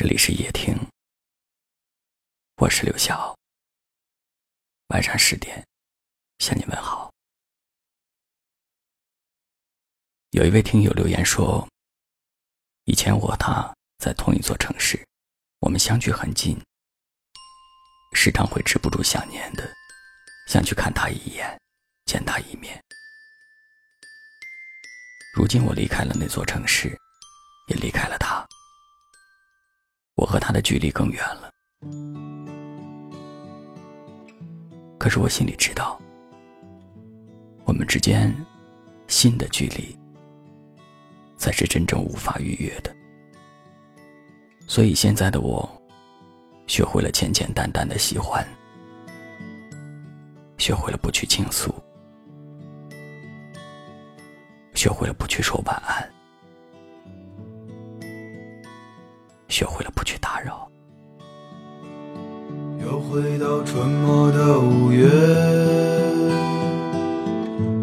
这里是夜听，我是刘晓。晚上十点向你问好。有一位听友留言说，以前我和他在同一座城市，我们相距很近，时常会止不住想念的，想去看他一眼，见他一面。如今我离开了那座城市，也离开了他，和他的距离更远了。可是我心里知道，我们之间心的距离才是真正无法逾越的。所以现在的我，学会了简简单单的喜欢，学会了不去倾诉。学会了不去说晚安，学会了不去打扰。又回到春末的五月，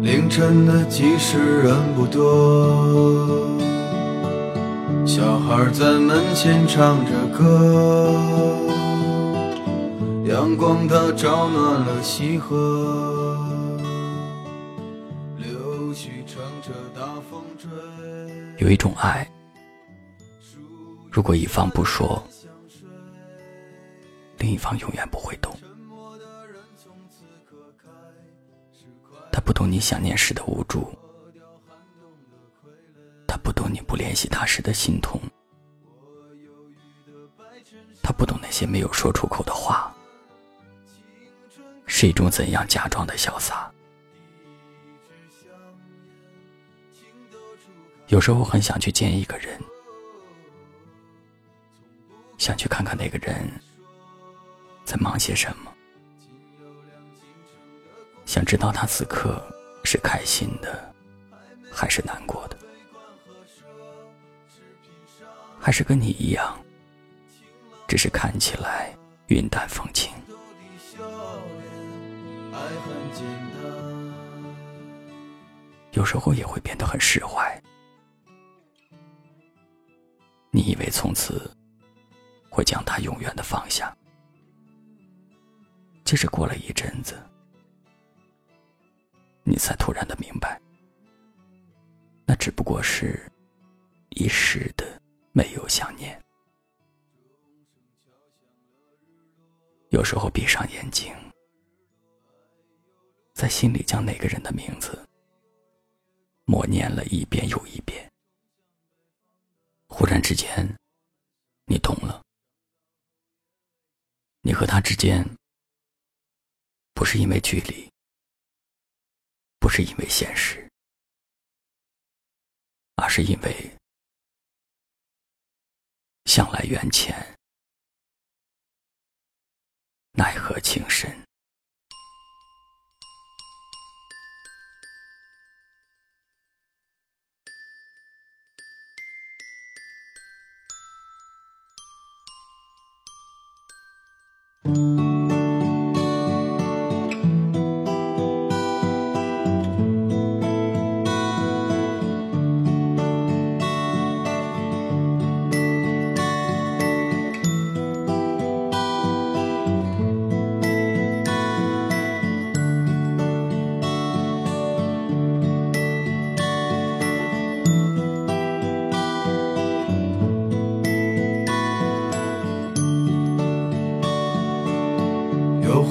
凌晨的集市人不多，小孩在门前唱着歌，阳光它照暖了溪河。有一种爱，如果一方不说，另一方永远不会懂。他不懂你想念时的无助，他不懂你不联系他时的心痛，他不懂那些没有说出口的话，是一种怎样假装的潇洒。有时候很想去见一个人，想去看看那个人在忙些什么，想知道他此刻是开心的，还是难过的，还是跟你一样，只是看起来云淡风轻。有时候也会变得很释怀。你以为从此会将他永远的放下，接着过了一阵子，你才突然的明白，那只不过是一时的没有想念。有时候闭上眼睛，在心里将那个人的名字默念了一遍又一遍。忽然之间，你懂了。和他之间，不是因为距离，不是因为现实，而是因为向来缘浅，奈何情深。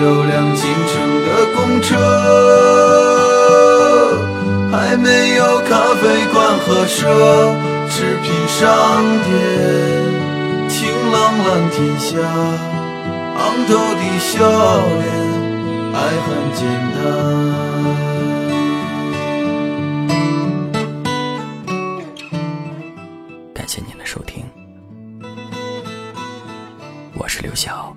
有辆进城的公车，还没有咖啡馆和奢侈品商店。晴朗蓝天下，昂头的笑脸，爱很简单。感谢您的收听，我是刘晓，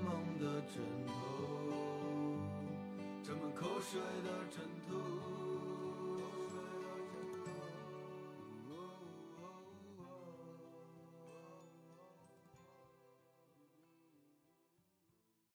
的枕头沾满口水的枕头。